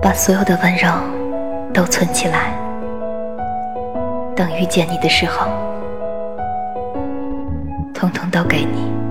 把所有的温柔都存起来等遇见你的时候通通都给你。